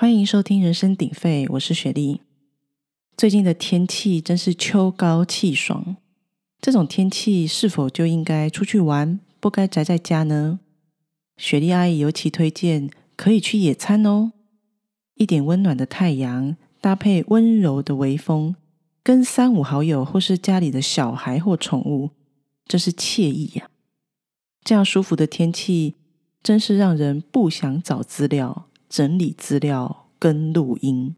欢迎收听《人声鼎沸》，我是雪莉。最近的天气真是秋高气爽，这种天气是否就应该出去玩，不该宅在家呢？雪莉阿姨尤其推荐可以去野餐哦，一点温暖的太阳搭配温柔的微风，跟三五好友或是家里的小孩或宠物，真是惬意呀！这样舒服的天气，真是让人不想找资料。整理资料跟录音，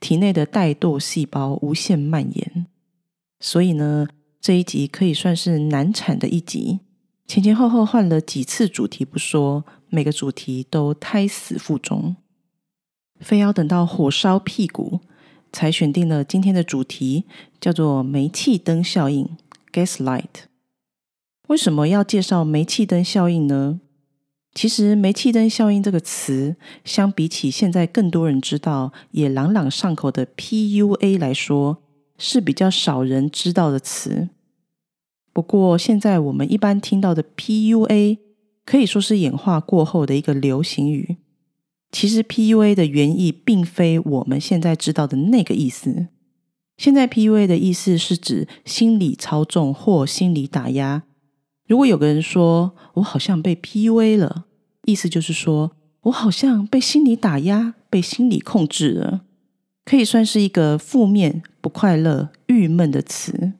体内的怠惰细胞无限蔓延，所以呢，这一集可以算是难产的一集。前前后后换了几次主题不说，每个主题都胎死腹中，非要等到火烧屁股才选定了今天的主题，叫做煤气灯效应 （Gaslight）。为什么要介绍煤气灯效应呢？其实“煤气灯效应”这个词，相比起现在更多人知道、也朗朗上口的 PUA 来说，是比较少人知道的词。不过，现在我们一般听到的 PUA，可以说是演化过后的一个流行语。其实 PUA 的原意并非我们现在知道的那个意思。现在 PUA 的意思是指心理操纵或心理打压。如果有个人说我好像被 PUA 了，意思就是说我好像被心理打压、被心理控制了，可以算是一个负面、不快乐、郁闷的词。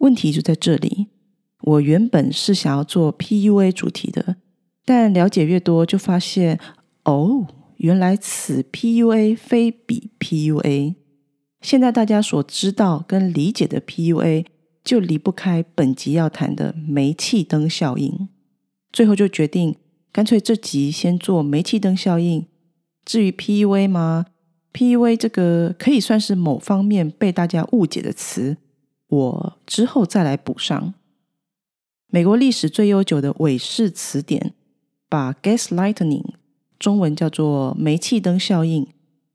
问题就在这里，我原本是想要做 PUA 主题的，但了解越多，就发现哦，原来此 PUA 非彼 PUA。现在大家所知道跟理解的 PUA。就离不开本集要谈的煤气灯效应，最后就决定干脆这集先做煤气灯效应。至于 PUA 吗？PUA 这个可以算是某方面被大家误解的词，我之后再来补上。美国历史最悠久的韦氏词典把 Gas Lightning（ 中文叫做煤气灯效应，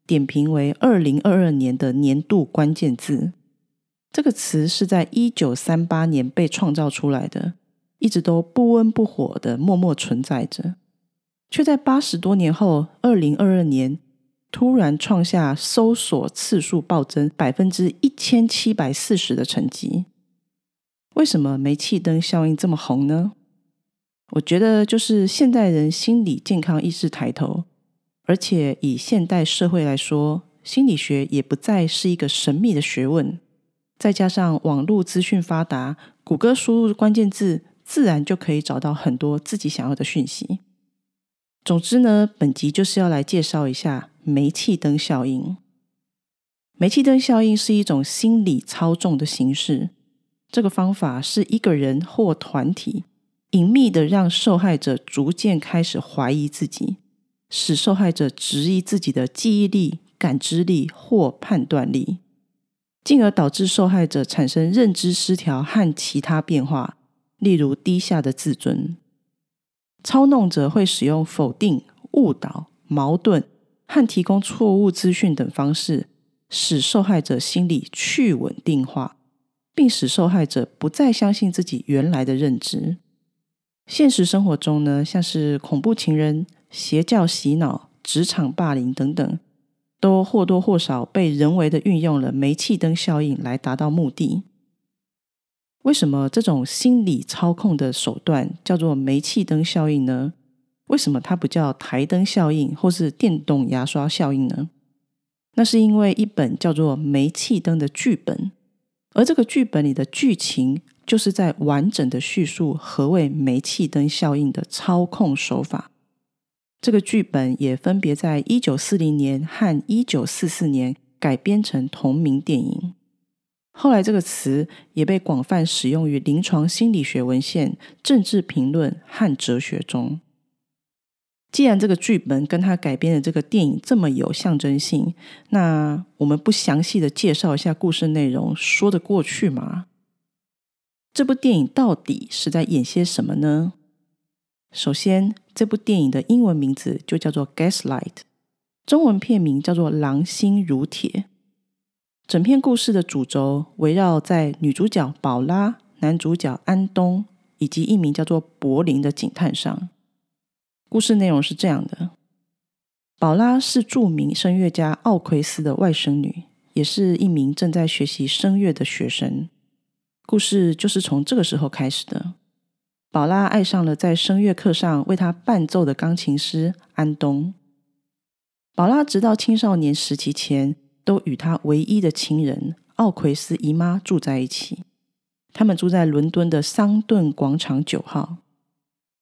点评为二零二二年的年度关键字。这个词是在一九三八年被创造出来的，一直都不温不火的默默存在着，却在八十多年后，二零二二年突然创下搜索次数暴增百分之一千七百四十的成绩。为什么煤气灯效应这么红呢？我觉得就是现代人心理健康意识抬头，而且以现代社会来说，心理学也不再是一个神秘的学问。再加上网络资讯发达，谷歌输入关键字，自然就可以找到很多自己想要的讯息。总之呢，本集就是要来介绍一下煤气灯效应。煤气灯效应是一种心理操纵的形式，这个方法是一个人或团体隐秘的让受害者逐渐开始怀疑自己，使受害者质疑自己的记忆力、感知力或判断力。进而导致受害者产生认知失调和其他变化，例如低下的自尊。操弄者会使用否定、误导、矛盾和提供错误资讯等方式，使受害者心理去稳定化，并使受害者不再相信自己原来的认知。现实生活中呢，像是恐怖情人、邪教洗脑、职场霸凌等等。都或多或少被人为的运用了煤气灯效应来达到目的。为什么这种心理操控的手段叫做煤气灯效应呢？为什么它不叫台灯效应或是电动牙刷效应呢？那是因为一本叫做《煤气灯》的剧本，而这个剧本里的剧情就是在完整的叙述何谓煤气灯效应的操控手法。这个剧本也分别在一九四零年和一九四四年改编成同名电影。后来，这个词也被广泛使用于临床心理学文献、政治评论和哲学中。既然这个剧本跟他改编的这个电影这么有象征性，那我们不详细的介绍一下故事内容，说得过去吗？这部电影到底是在演些什么呢？首先，这部电影的英文名字就叫做《Gaslight》，中文片名叫做《狼心如铁》。整片故事的主轴围绕在女主角宝拉、男主角安东以及一名叫做柏林的警探上。故事内容是这样的：宝拉是著名声乐家奥奎斯的外甥女，也是一名正在学习声乐的学生。故事就是从这个时候开始的。宝拉爱上了在声乐课上为她伴奏的钢琴师安东。宝拉直到青少年时期前，都与她唯一的亲人奥奎斯姨妈住在一起。他们住在伦敦的桑顿广场九号。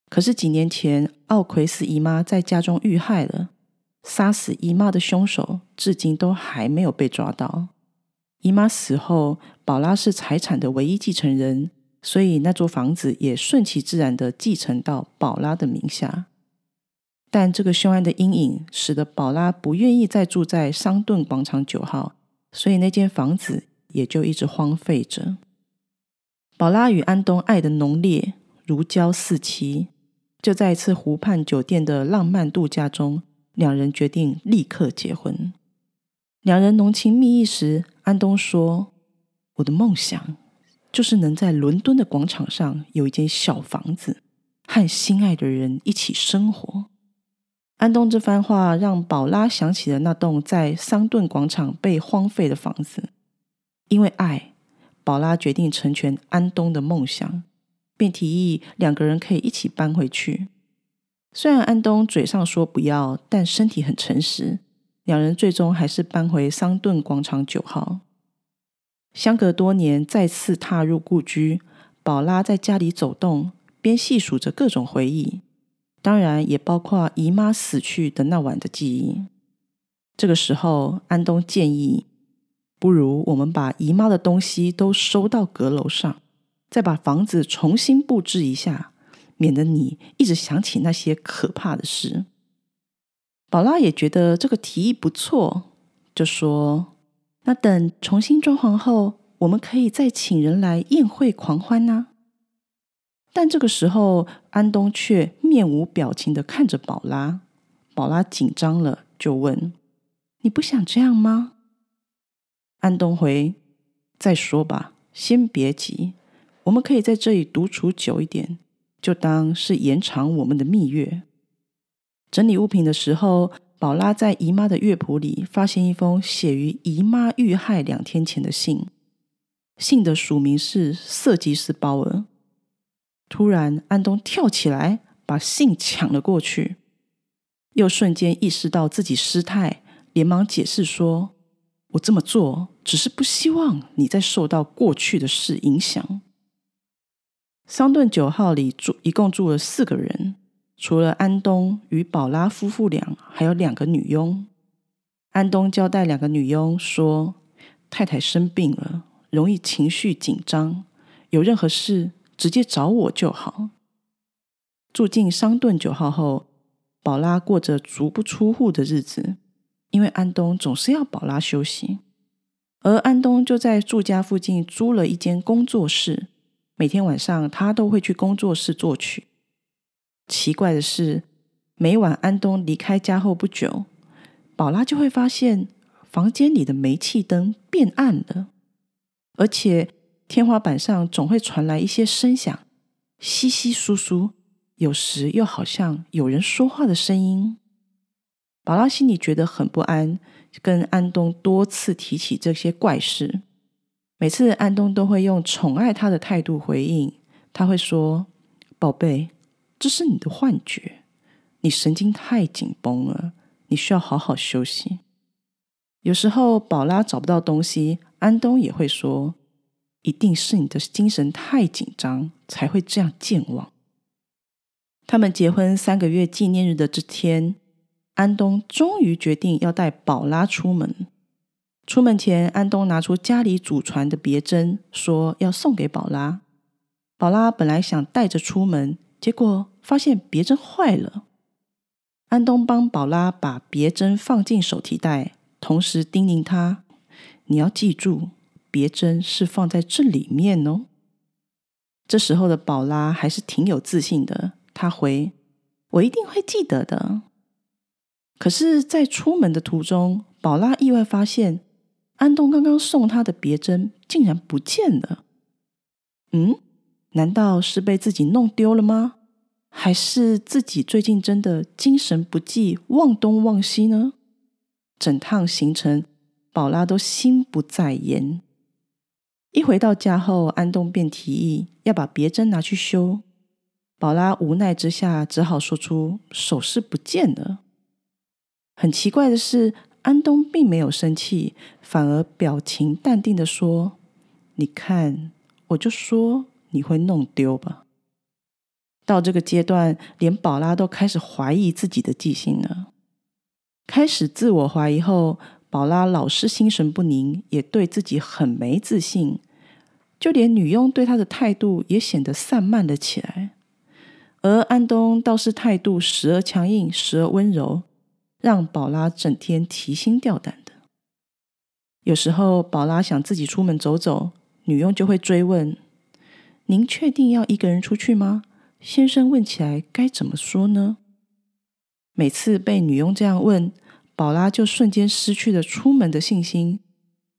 可是几年前，奥奎斯姨妈在家中遇害了。杀死姨妈的凶手至今都还没有被抓到。姨妈死后，宝拉是财产的唯一继承人，所以那座房子也顺其自然的继承到宝拉的名下。但这个凶案的阴影使得宝拉不愿意再住在桑顿广场九号，所以那间房子也就一直荒废着。宝拉与安东爱的浓烈，如胶似漆，就在一次湖畔酒店的浪漫度假中。两人决定立刻结婚。两人浓情蜜意时，安东说：“我的梦想就是能在伦敦的广场上有一间小房子，和心爱的人一起生活。”安东这番话让宝拉想起了那栋在桑顿广场被荒废的房子。因为爱，宝拉决定成全安东的梦想，便提议两个人可以一起搬回去。虽然安东嘴上说不要，但身体很诚实。两人最终还是搬回桑顿广场九号。相隔多年，再次踏入故居，宝拉在家里走动，边细数着各种回忆，当然也包括姨妈死去的那晚的记忆。这个时候，安东建议，不如我们把姨妈的东西都收到阁楼上，再把房子重新布置一下。免得你一直想起那些可怕的事。宝拉也觉得这个提议不错，就说：“那等重新装潢后，我们可以再请人来宴会狂欢呢。”但这个时候，安东却面无表情的看着宝拉。宝拉紧张了，就问：“你不想这样吗？”安东回：“再说吧，先别急，我们可以在这里独处久一点。”就当是延长我们的蜜月。整理物品的时候，宝拉在姨妈的乐谱里发现一封写于姨妈遇害两天前的信，信的署名是色吉斯鲍尔。突然，安东跳起来把信抢了过去，又瞬间意识到自己失态，连忙解释说：“我这么做只是不希望你再受到过去的事影响。”桑顿九号里住一共住了四个人，除了安东与宝拉夫妇俩，还有两个女佣。安东交代两个女佣说：“太太生病了，容易情绪紧张，有任何事直接找我就好。”住进桑顿九号后，宝拉过着足不出户的日子，因为安东总是要宝拉休息，而安东就在住家附近租了一间工作室。每天晚上，他都会去工作室作曲。奇怪的是，每晚安东离开家后不久，宝拉就会发现房间里的煤气灯变暗了，而且天花板上总会传来一些声响，稀稀疏疏，有时又好像有人说话的声音。宝拉心里觉得很不安，跟安东多次提起这些怪事。每次安东都会用宠爱他的态度回应，他会说：“宝贝，这是你的幻觉，你神经太紧绷了，你需要好好休息。”有时候宝拉找不到东西，安东也会说：“一定是你的精神太紧张，才会这样健忘。”他们结婚三个月纪念日的这天，安东终于决定要带宝拉出门。出门前，安东拿出家里祖传的别针，说要送给宝拉。宝拉本来想带着出门，结果发现别针坏了。安东帮宝拉把别针放进手提袋，同时叮咛他：“你要记住，别针是放在这里面哦。”这时候的宝拉还是挺有自信的，他回：“我一定会记得的。”可是，在出门的途中，宝拉意外发现。安东刚刚送他的别针竟然不见了。嗯，难道是被自己弄丢了吗？还是自己最近真的精神不济，忘东忘西呢？整趟行程，宝拉都心不在焉。一回到家后，安东便提议要把别针拿去修。宝拉无奈之下，只好说出首饰不见了。很奇怪的是，安东并没有生气，反而表情淡定的说：“你看，我就说你会弄丢吧。”到这个阶段，连宝拉都开始怀疑自己的记性了。开始自我怀疑后，宝拉老是心神不宁，也对自己很没自信，就连女佣对她的态度也显得散漫了起来。而安东倒是态度时而强硬，时而温柔，让宝拉整天提心吊胆的。有时候，宝拉想自己出门走走，女佣就会追问：“您确定要一个人出去吗？”先生问起来该怎么说呢？每次被女佣这样问，宝拉就瞬间失去了出门的信心，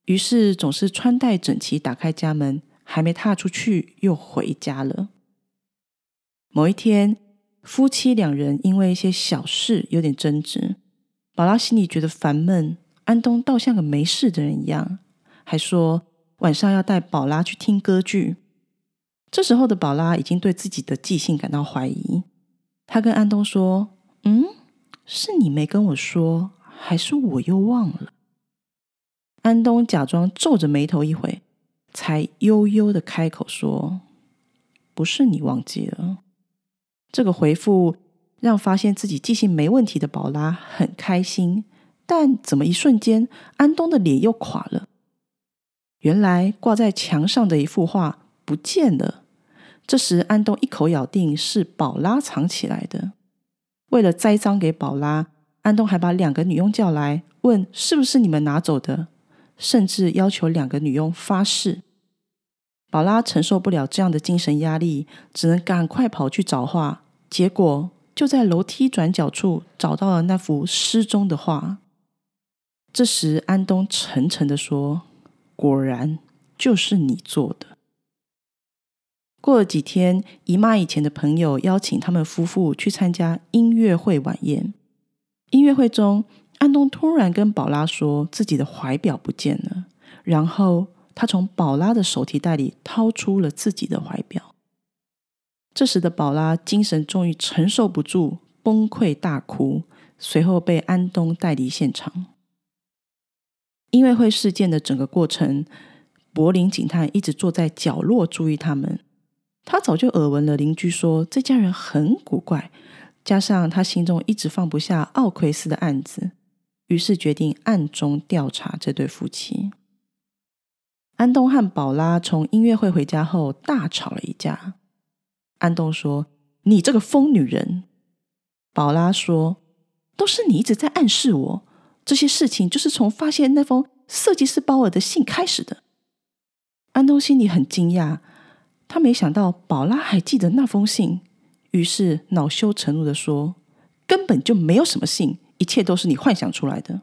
于是总是穿戴整齐，打开家门，还没踏出去又回家了。某一天，夫妻两人因为一些小事有点争执，宝拉心里觉得烦闷，安东倒像个没事的人一样，还说晚上要带宝拉去听歌剧。这时候的宝拉已经对自己的记性感到怀疑，她跟安东说：“嗯，是你没跟我说，还是我又忘了？”安东假装皱着眉头一回，才悠悠的开口说：“不是你忘记了。”这个回复让发现自己记性没问题的宝拉很开心，但怎么一瞬间，安东的脸又垮了？原来挂在墙上的一幅画不见了。这时，安东一口咬定是宝拉藏起来的。为了栽赃给宝拉，安东还把两个女佣叫来，问是不是你们拿走的，甚至要求两个女佣发誓。宝拉承受不了这样的精神压力，只能赶快跑去找画。结果就在楼梯转角处找到了那幅失踪的画。这时，安东沉沉的说：“果然就是你做的。”过了几天，姨妈以前的朋友邀请他们夫妇去参加音乐会晚宴。音乐会中，安东突然跟宝拉说自己的怀表不见了，然后他从宝拉的手提袋里掏出了自己的怀表。这时的宝拉精神终于承受不住，崩溃大哭，随后被安东带离现场。音乐会事件的整个过程，柏林警探一直坐在角落注意他们。他早就耳闻了邻居说这家人很古怪，加上他心中一直放不下奥奎斯的案子，于是决定暗中调查这对夫妻。安东和宝拉从音乐会回家后大吵了一架。安东说：“你这个疯女人！”宝拉说：“都是你一直在暗示我，这些事情就是从发现那封设计师包尔的信开始的。”安东心里很惊讶。他没想到宝拉还记得那封信，于是恼羞成怒的说：“根本就没有什么信，一切都是你幻想出来的。”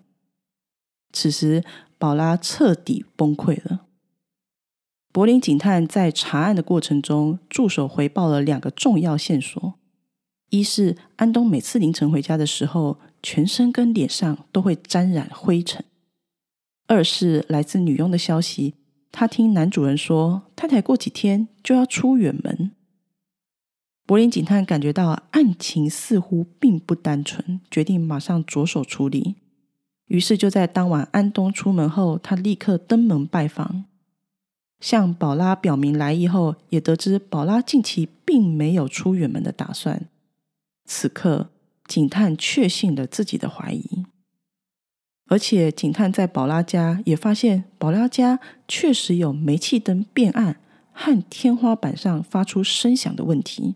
此时，宝拉彻底崩溃了。柏林警探在查案的过程中，助手回报了两个重要线索：一是安东每次凌晨回家的时候，全身跟脸上都会沾染灰尘；二是来自女佣的消息。他听男主人说，太太过几天就要出远门。柏林警探感觉到案情似乎并不单纯，决定马上着手处理。于是就在当晚安东出门后，他立刻登门拜访，向宝拉表明来意后，也得知宝拉近期并没有出远门的打算。此刻，警探确信了自己的怀疑。而且，警探在宝拉家也发现，宝拉家确实有煤气灯变暗和天花板上发出声响的问题。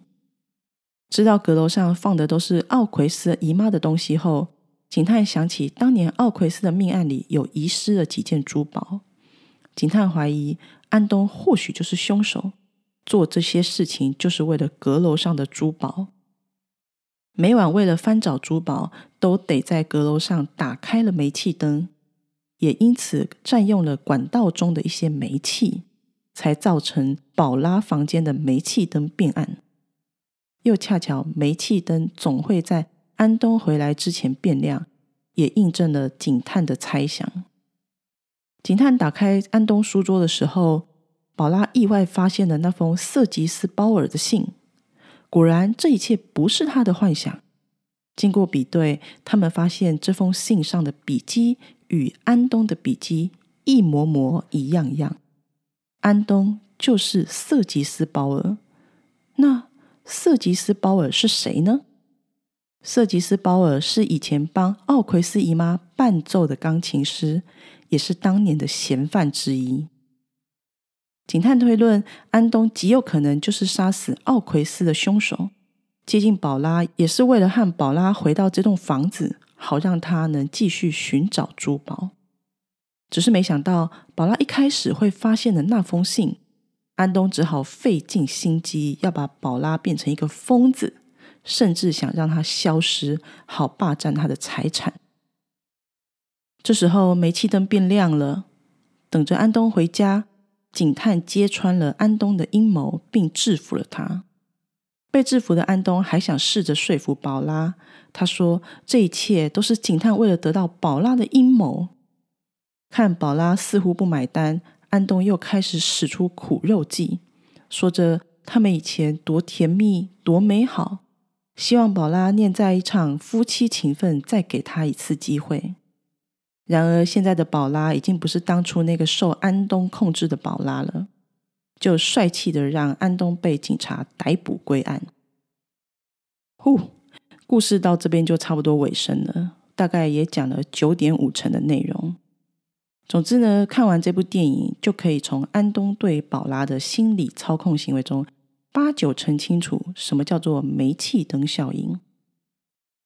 知道阁楼上放的都是奥奎斯姨妈的东西后，警探想起当年奥奎斯的命案里有遗失了几件珠宝。警探怀疑安东或许就是凶手，做这些事情就是为了阁楼上的珠宝。每晚为了翻找珠宝，都得在阁楼上打开了煤气灯，也因此占用了管道中的一些煤气，才造成宝拉房间的煤气灯变暗。又恰巧煤气灯总会在安东回来之前变亮，也印证了警探的猜想。警探打开安东书桌的时候，宝拉意外发现了那封瑟吉斯鲍尔的信。果然，这一切不是他的幻想。经过比对，他们发现这封信上的笔迹与安东的笔迹一模模一样样。安东就是瑟吉斯鲍尔。那瑟吉斯鲍尔是谁呢？瑟吉斯鲍尔是以前帮奥奎斯姨妈伴奏的钢琴师，也是当年的嫌犯之一。警探推论，安东极有可能就是杀死奥奎斯的凶手。接近宝拉也是为了和宝拉回到这栋房子，好让他能继续寻找珠宝。只是没想到，宝拉一开始会发现的那封信，安东只好费尽心机要把宝拉变成一个疯子，甚至想让他消失，好霸占他的财产。这时候煤气灯变亮了，等着安东回家。警探揭穿了安东的阴谋，并制服了他。被制服的安东还想试着说服宝拉，他说：“这一切都是警探为了得到宝拉的阴谋。”看宝拉似乎不买单，安东又开始使出苦肉计，说着他们以前多甜蜜、多美好，希望宝拉念在一场夫妻情分，再给他一次机会。然而，现在的宝拉已经不是当初那个受安东控制的宝拉了，就帅气的让安东被警察逮捕归案。呼，故事到这边就差不多尾声了，大概也讲了九点五成的内容。总之呢，看完这部电影，就可以从安东对宝拉的心理操控行为中，八九成清楚什么叫做煤气灯效应。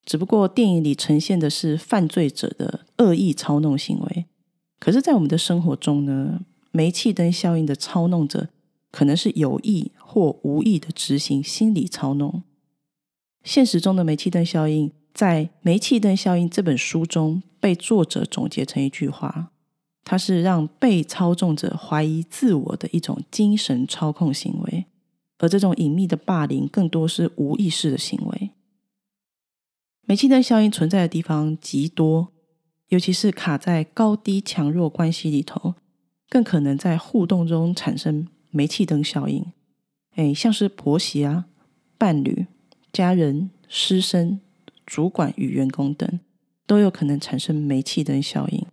只不过电影里呈现的是犯罪者的恶意操弄行为，可是，在我们的生活中呢，煤气灯效应的操弄者可能是有意或无意的执行心理操弄。现实中的煤气灯效应，在《煤气灯效应》这本书中被作者总结成一句话：它是让被操纵者怀疑自我的一种精神操控行为，而这种隐秘的霸凌更多是无意识的行为。煤气灯效应存在的地方极多，尤其是卡在高低强弱关系里头，更可能在互动中产生煤气灯效应。哎，像是婆媳啊、伴侣、家人、师生、主管与员工等，都有可能产生煤气灯效应。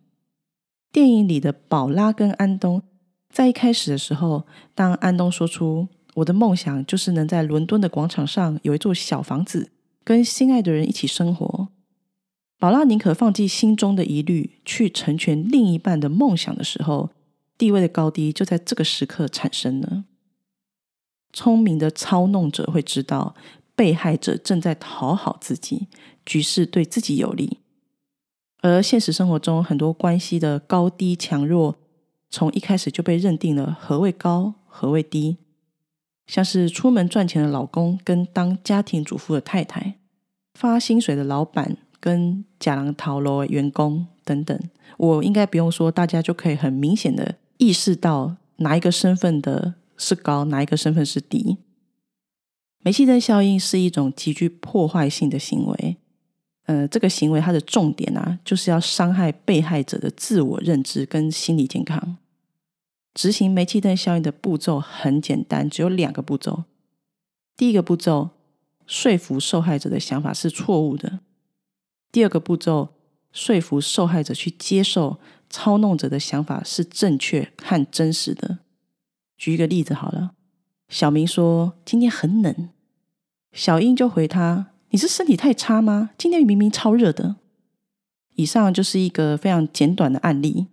电影里的宝拉跟安东，在一开始的时候，当安东说出“我的梦想就是能在伦敦的广场上有一座小房子”。跟心爱的人一起生活，宝拉宁可放弃心中的疑虑，去成全另一半的梦想的时候，地位的高低就在这个时刻产生了。聪明的操弄者会知道，被害者正在讨好自己，局势对自己有利。而现实生活中很多关系的高低强弱，从一开始就被认定了何为高，何为低。像是出门赚钱的老公跟当家庭主妇的太太，发薪水的老板跟假狼逃楼员工等等，我应该不用说，大家就可以很明显的意识到哪一个身份的是高，哪一个身份是低。煤气灯效应是一种极具破坏性的行为，呃，这个行为它的重点啊，就是要伤害被害者的自我认知跟心理健康。执行煤气灯效应的步骤很简单，只有两个步骤。第一个步骤，说服受害者的想法是错误的；第二个步骤，说服受害者去接受操弄者的想法是正确和真实的。举一个例子好了，小明说今天很冷，小英就回他：“你是身体太差吗？今天明明超热的。”以上就是一个非常简短的案例。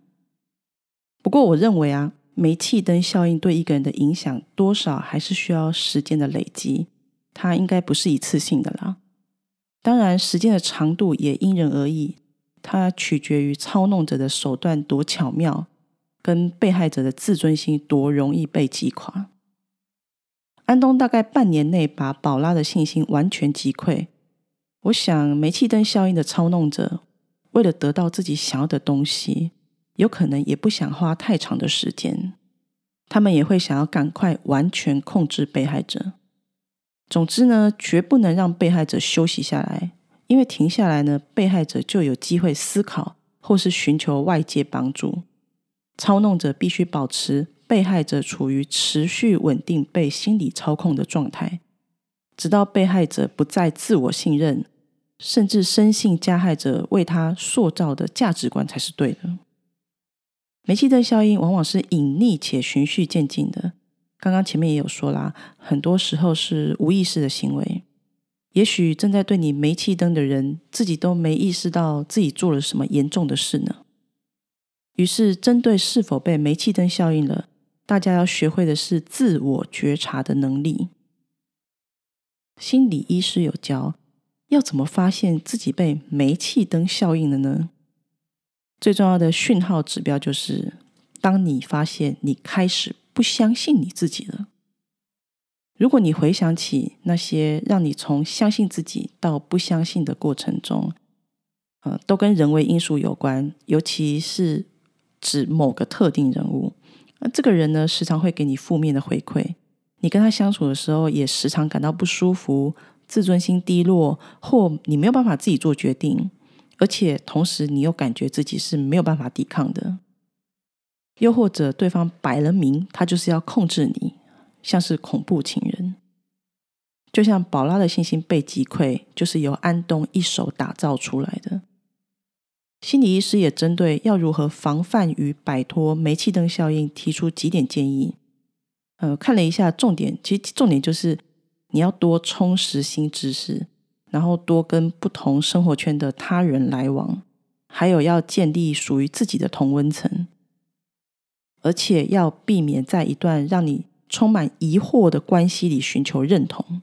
不过我认为啊。煤气灯效应对一个人的影响，多少还是需要时间的累积，它应该不是一次性的啦。当然，时间的长度也因人而异，它取决于操弄者的手段多巧妙，跟被害者的自尊心多容易被击垮。安东大概半年内把宝拉的信心完全击溃。我想，煤气灯效应的操弄者为了得到自己想要的东西。有可能也不想花太长的时间，他们也会想要赶快完全控制被害者。总之呢，绝不能让被害者休息下来，因为停下来呢，被害者就有机会思考或是寻求外界帮助。操弄者必须保持被害者处于持续稳定被心理操控的状态，直到被害者不再自我信任，甚至深信加害者为他塑造的价值观才是对的。煤气灯效应往往是隐匿且循序渐进的。刚刚前面也有说啦，很多时候是无意识的行为。也许正在对你煤气灯的人，自己都没意识到自己做了什么严重的事呢。于是，针对是否被煤气灯效应了，大家要学会的是自我觉察的能力。心理医师有教，要怎么发现自己被煤气灯效应了呢？最重要的讯号指标就是，当你发现你开始不相信你自己了。如果你回想起那些让你从相信自己到不相信的过程中，呃，都跟人为因素有关，尤其是指某个特定人物。那这个人呢，时常会给你负面的回馈，你跟他相处的时候，也时常感到不舒服，自尊心低落，或你没有办法自己做决定。而且同时，你又感觉自己是没有办法抵抗的，又或者对方摆了明，他就是要控制你，像是恐怖情人。就像宝拉的信心被击溃，就是由安东一手打造出来的。心理医师也针对要如何防范与摆脱煤气灯效应，提出几点建议。呃，看了一下重点，其实重点就是你要多充实新知识。然后多跟不同生活圈的他人来往，还有要建立属于自己的同温层，而且要避免在一段让你充满疑惑的关系里寻求认同。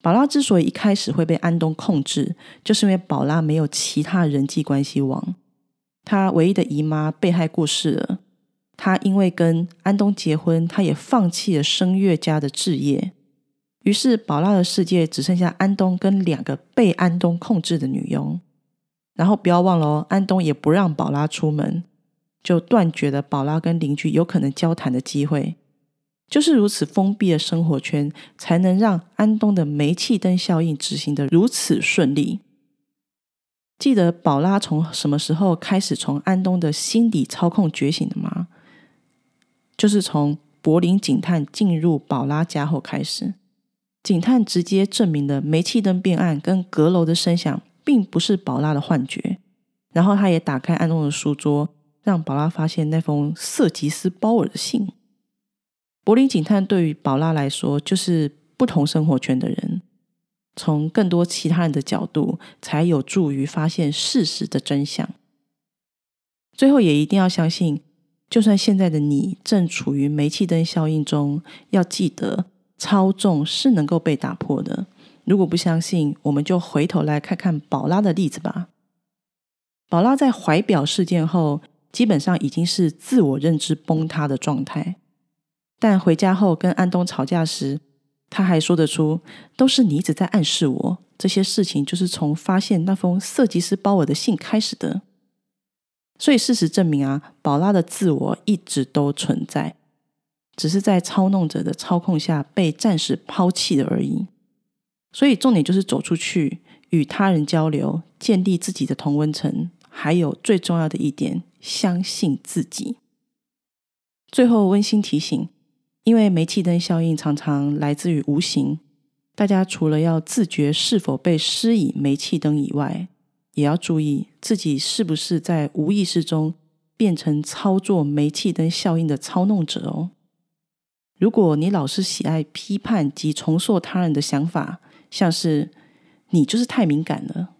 宝拉之所以一开始会被安东控制，就是因为宝拉没有其他人际关系网，她唯一的姨妈被害过世了，她因为跟安东结婚，她也放弃了声乐家的置业。于是，宝拉的世界只剩下安东跟两个被安东控制的女佣。然后不要忘了哦，安东也不让宝拉出门，就断绝了宝拉跟邻居有可能交谈的机会。就是如此封闭的生活圈，才能让安东的煤气灯效应执行的如此顺利。记得宝拉从什么时候开始从安东的心理操控觉醒的吗？就是从柏林警探进入宝拉家后开始。警探直接证明了煤气灯变暗跟阁楼的声响并不是宝拉的幻觉。然后他也打开安东的书桌，让宝拉发现那封瑟吉斯鲍尔的信。柏林警探对于宝拉来说就是不同生活圈的人，从更多其他人的角度，才有助于发现事实的真相。最后也一定要相信，就算现在的你正处于煤气灯效应中，要记得。操纵是能够被打破的。如果不相信，我们就回头来看看宝拉的例子吧。宝拉在怀表事件后，基本上已经是自我认知崩塌的状态。但回家后跟安东吵架时，他还说得出：“都是你一直在暗示我，这些事情就是从发现那封色吉斯包尔的信开始的。”所以事实证明啊，宝拉的自我一直都存在。只是在操弄者的操控下被暂时抛弃的而已，所以重点就是走出去，与他人交流，建立自己的同温层，还有最重要的一点，相信自己。最后温馨提醒：因为煤气灯效应常常来自于无形，大家除了要自觉是否被施以煤气灯以外，也要注意自己是不是在无意识中变成操作煤气灯效应的操弄者哦。如果你老是喜爱批判及重塑他人的想法，像是你就是太敏感了，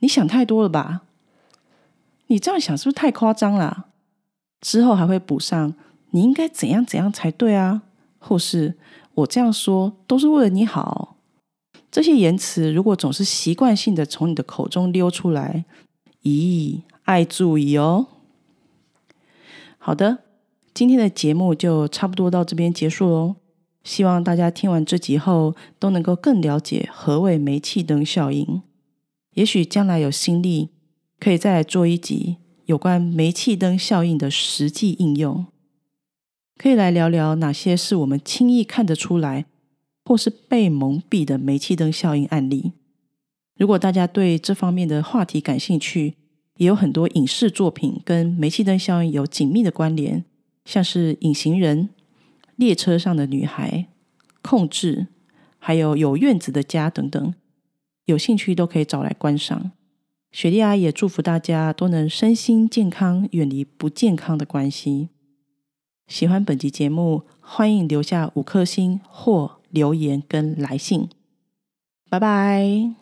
你想太多了吧？你这样想是不是太夸张了？之后还会补上你应该怎样怎样才对啊，或是我这样说都是为了你好。这些言辞如果总是习惯性的从你的口中溜出来，咦，爱注意哦。好的。今天的节目就差不多到这边结束喽。希望大家听完这集后，都能够更了解何谓煤气灯效应。也许将来有心力，可以再来做一集有关煤气灯效应的实际应用。可以来聊聊哪些是我们轻易看得出来，或是被蒙蔽的煤气灯效应案例。如果大家对这方面的话题感兴趣，也有很多影视作品跟煤气灯效应有紧密的关联，像是《隐形人》、《列车上的女孩》、《控制》，还有《有院子的家》等等。有兴趣都可以找来观赏。雪莉阿也祝福大家都能身心健康，远离不健康的关系。喜欢本集节目，欢迎留下五颗星或留言跟来信。拜拜。